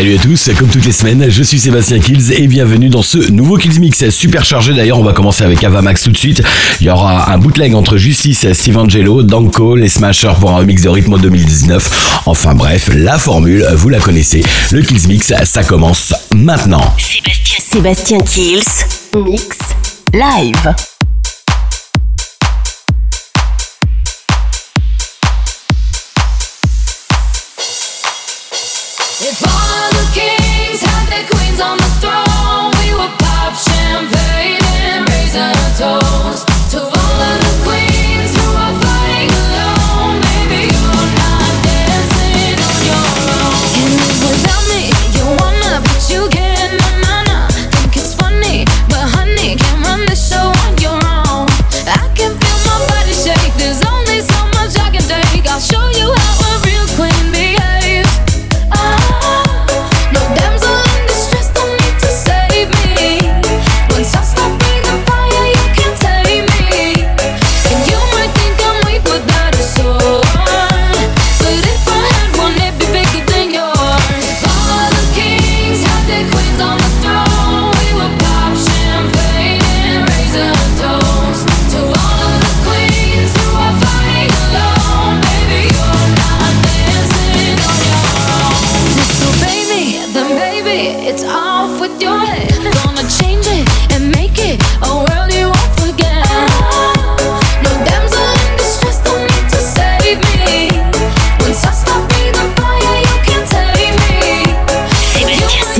Salut à tous, comme toutes les semaines, je suis Sébastien Kills et bienvenue dans ce nouveau Kills Mix super chargé d'ailleurs, on va commencer avec Avamax tout de suite. Il y aura un bootleg entre Justice, Steve Angelo, Danko, les Smashers pour un mix de rythme 2019. Enfin bref, la formule, vous la connaissez. Le Kills Mix, ça commence maintenant. Sébastien, Kills, Mix, live.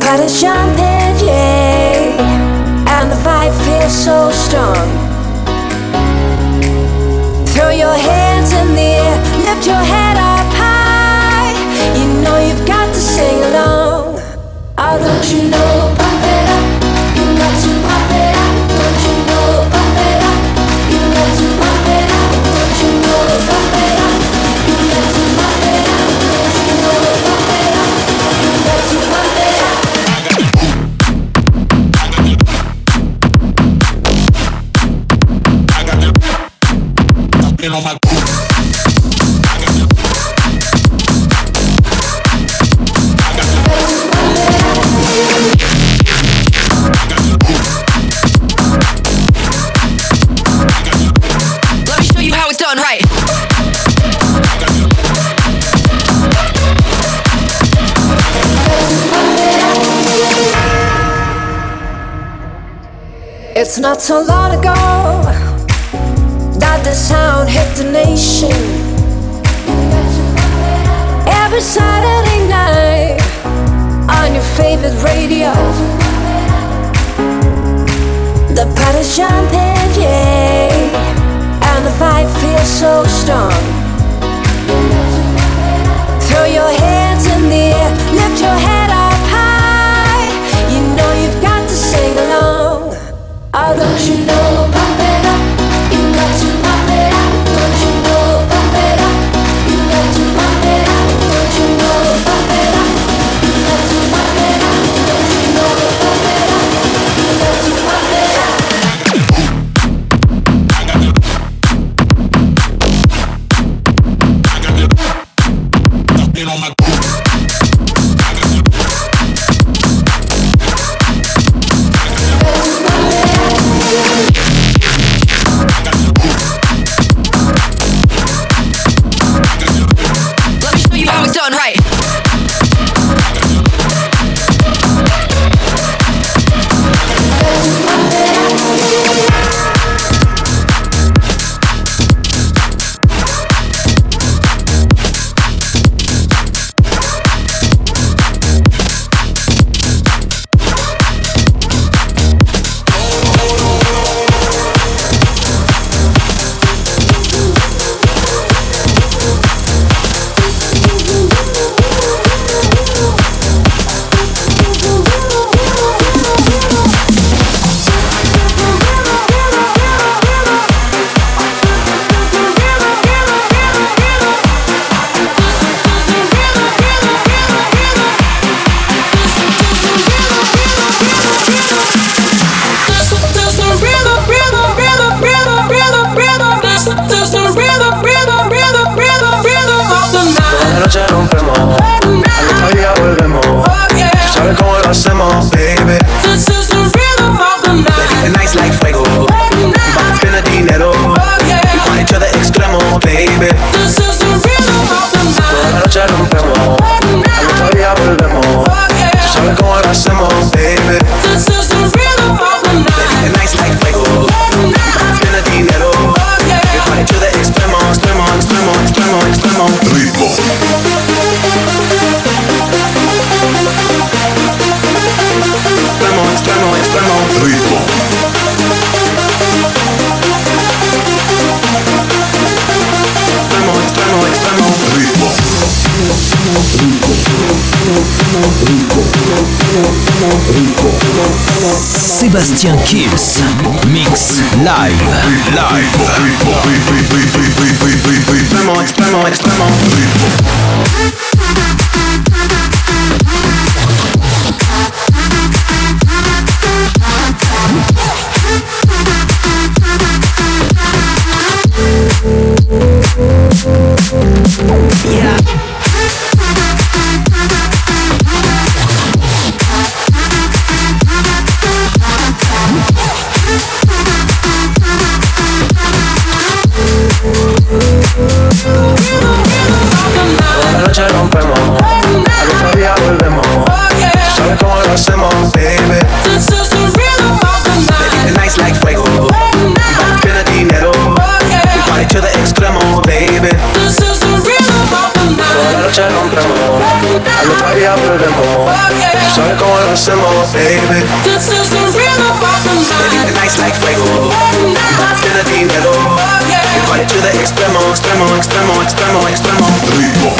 Got a jumping, yeah. And the vibe feels so strong. Throw your hands in the air, lift your head up high. You know you've got to sing along. Oh, don't you know? It's not so long ago that the sound hit the nation. Every Saturday night on your favorite radio, the party's jumping, yeah, and the vibe feels so strong. Throw your hands in the air, lift your hands. How don't you know? Sébastien Kills, mix live, live. Yeah. baby. This is the rhythm of the night. The night's like fuego. Hasta el dinero. Llevar to the extremo, extremo, extremo, extremo, extremo. Ritmo.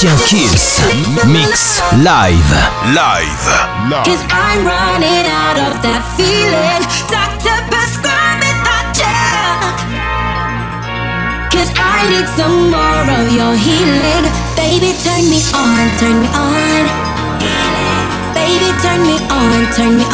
Sébastien Kills Mix Live. Live. Cause I'm running out of that feeling. Doctor prescribe me that drug Cause I need some more of your healing. Baby turn me on, turn me on. Baby turn me on, turn me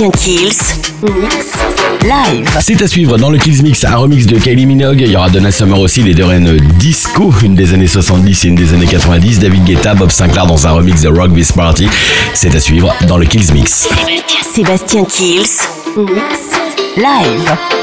Sébastien Kills, mix live. C'est à suivre dans le Kills Mix, un remix de Kylie Minogue. Il y aura Donna Summer aussi, les deux reines disco, une des années 70 et une des années 90. David Guetta, Bob Sinclair dans un remix de Rock This Party. C'est à suivre dans le Kills Mix. Sébastien Kills, mix live.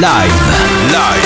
Live. Live.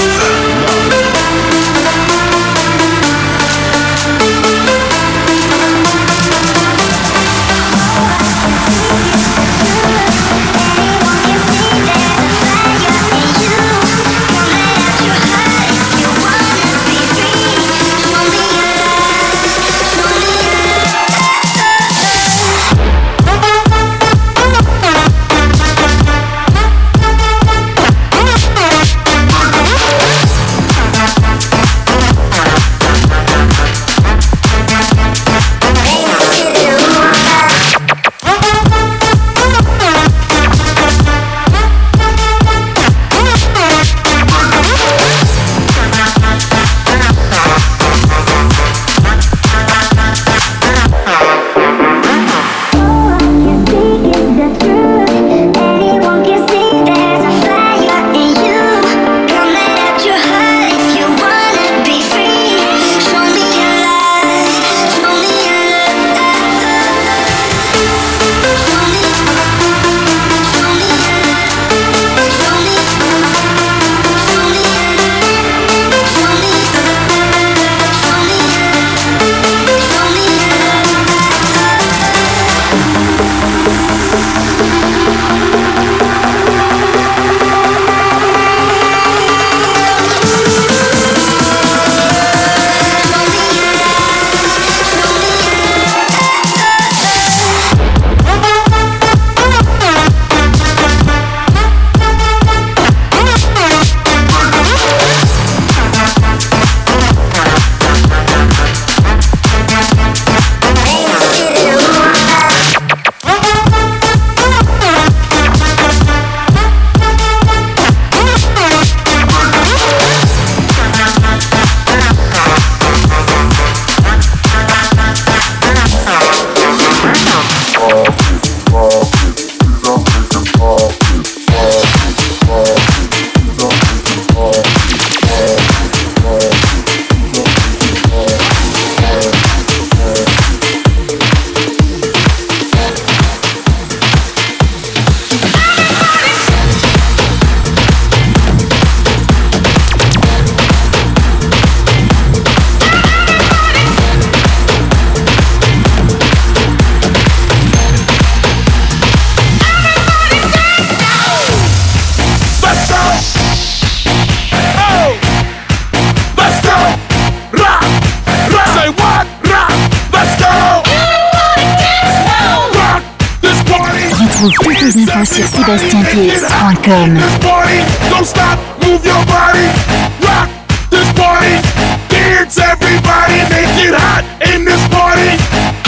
Party. Don't stop. Move your body. Rock this party. Dance everybody. Make it hot in this party.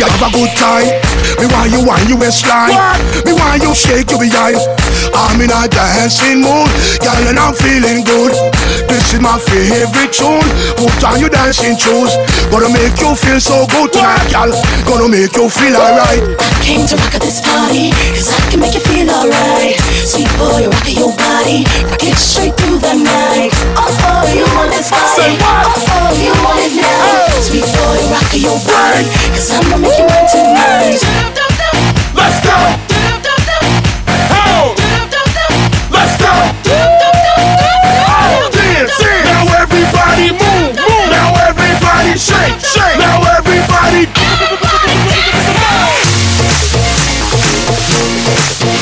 Me have a good time. Me want you want you waistline. Me want you shake your behind. I'm in a dancing mood, girl, and I'm feeling good. This is my favorite tune. Put on your dancing shoes. Gonna make you feel so good tonight, girl. Gonna make you feel alright. I Came to rock at this party, cause I can make you feel alright. Sweet boy, rock your body, rock it straight through the night. Oh, oh, you want this body. Oh, oh, you want it now. Oh. Sweet boy, rock your body, cause I'ma make you mine tonight. Let's go. Oh. Let's go. Oh, dance, dance. Now everybody move, move. Now everybody shake, shake. Now everybody. Sébastien Kills,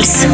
Mills.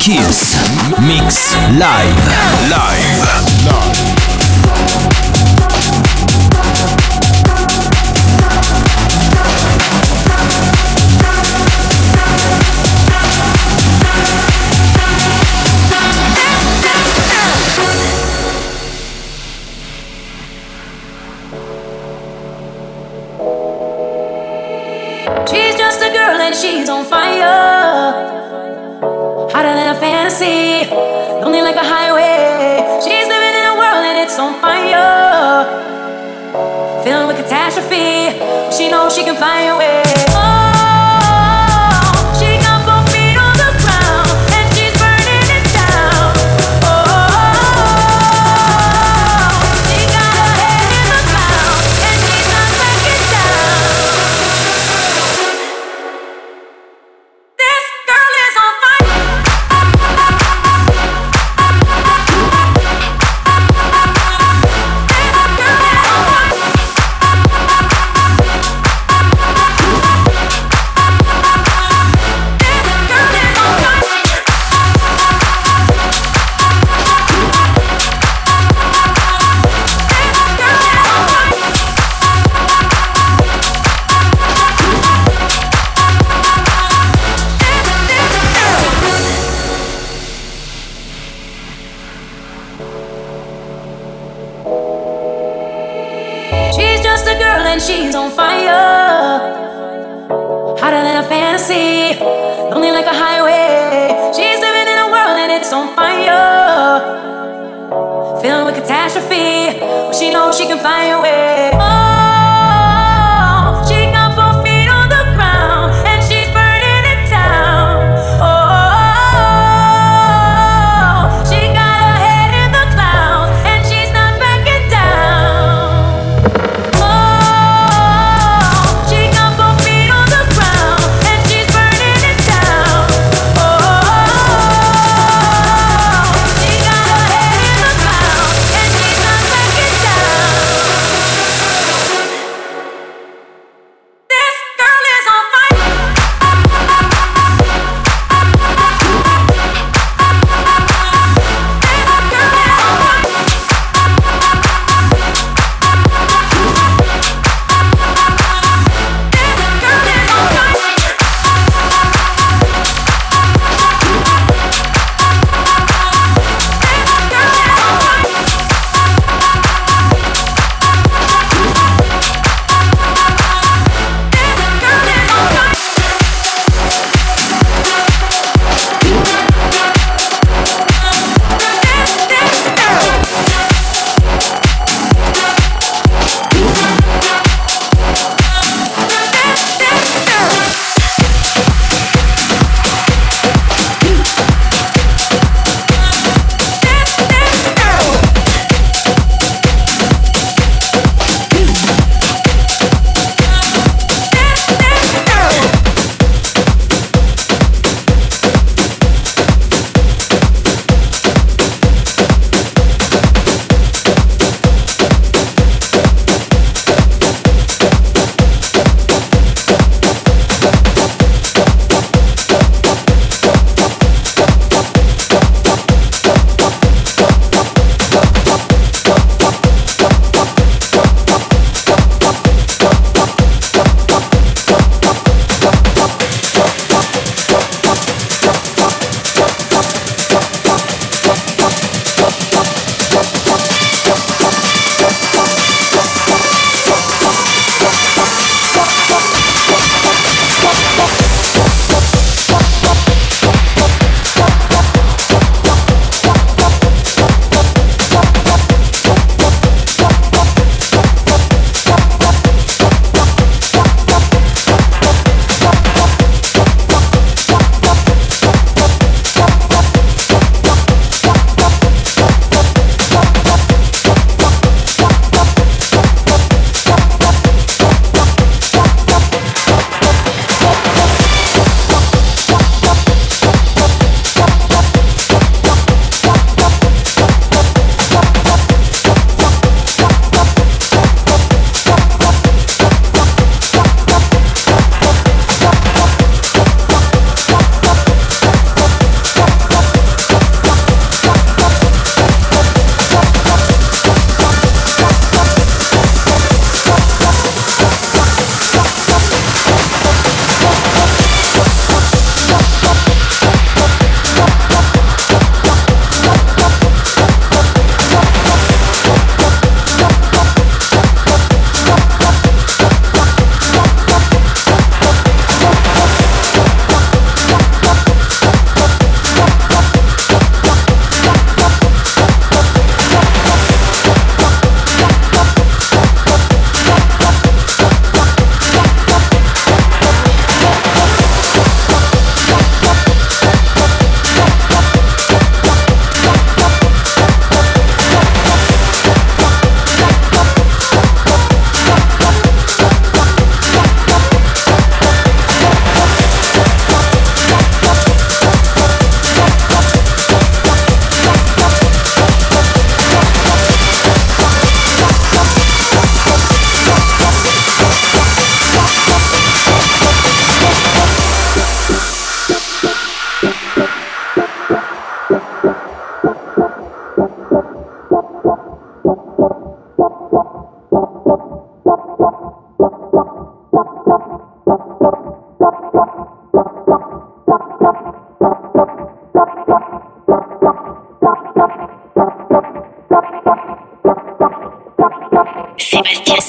Kills. Mix live. Live. She can fly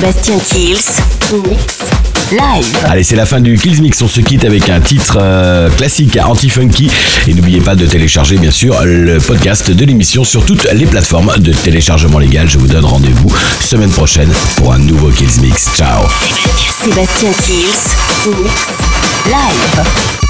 Sébastien Kills, mix, live. Allez, c'est la fin du Kills Mix. On se quitte avec un titre euh, classique anti-funky. Et n'oubliez pas de télécharger, bien sûr, le podcast de l'émission sur toutes les plateformes de téléchargement légal. Je vous donne rendez-vous semaine prochaine pour un nouveau Kills Mix. Ciao. Sébastien Kills, mix, live.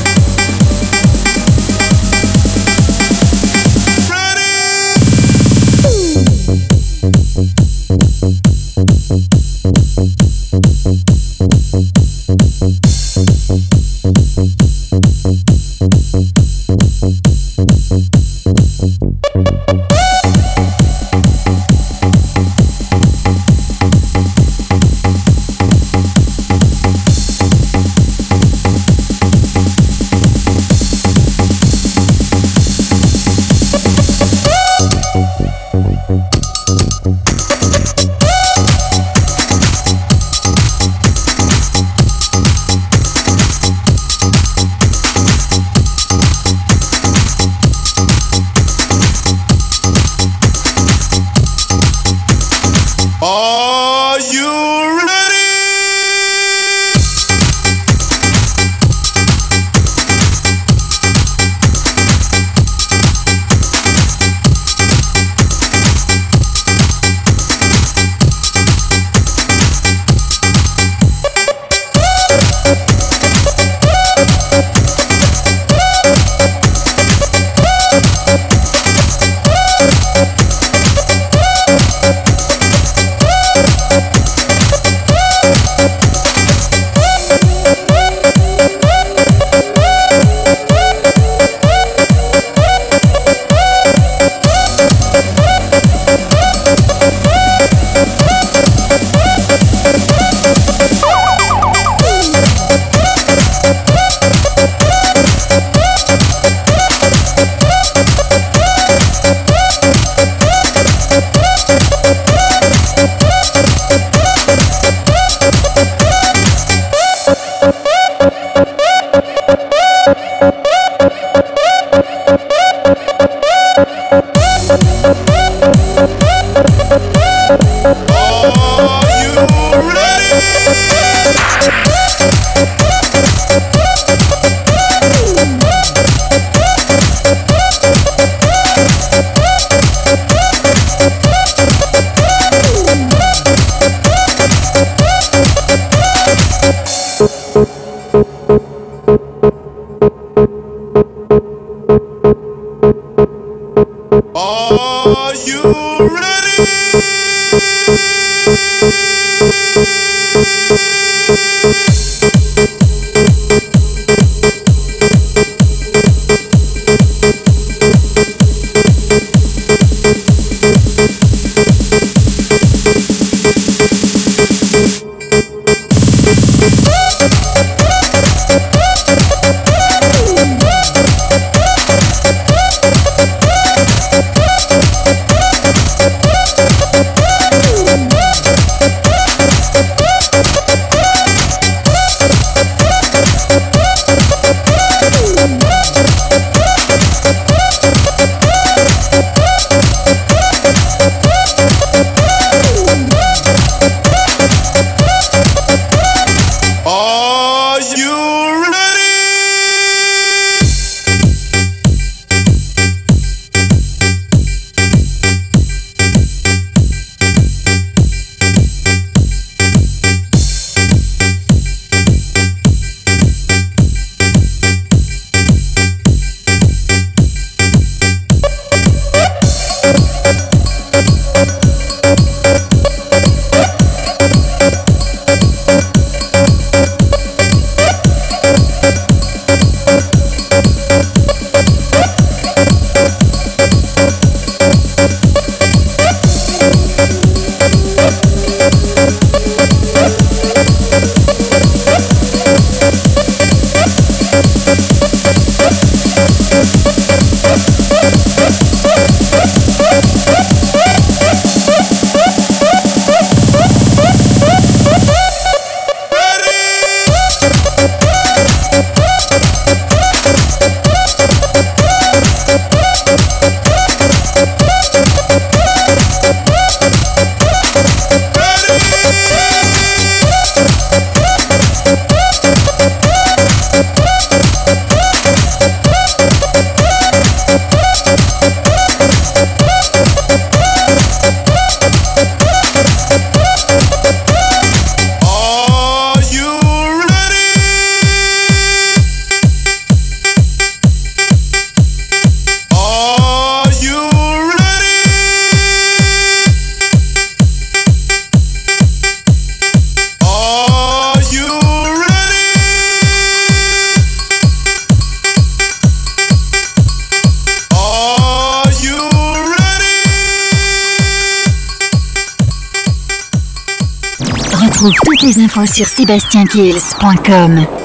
sébastienkills.com.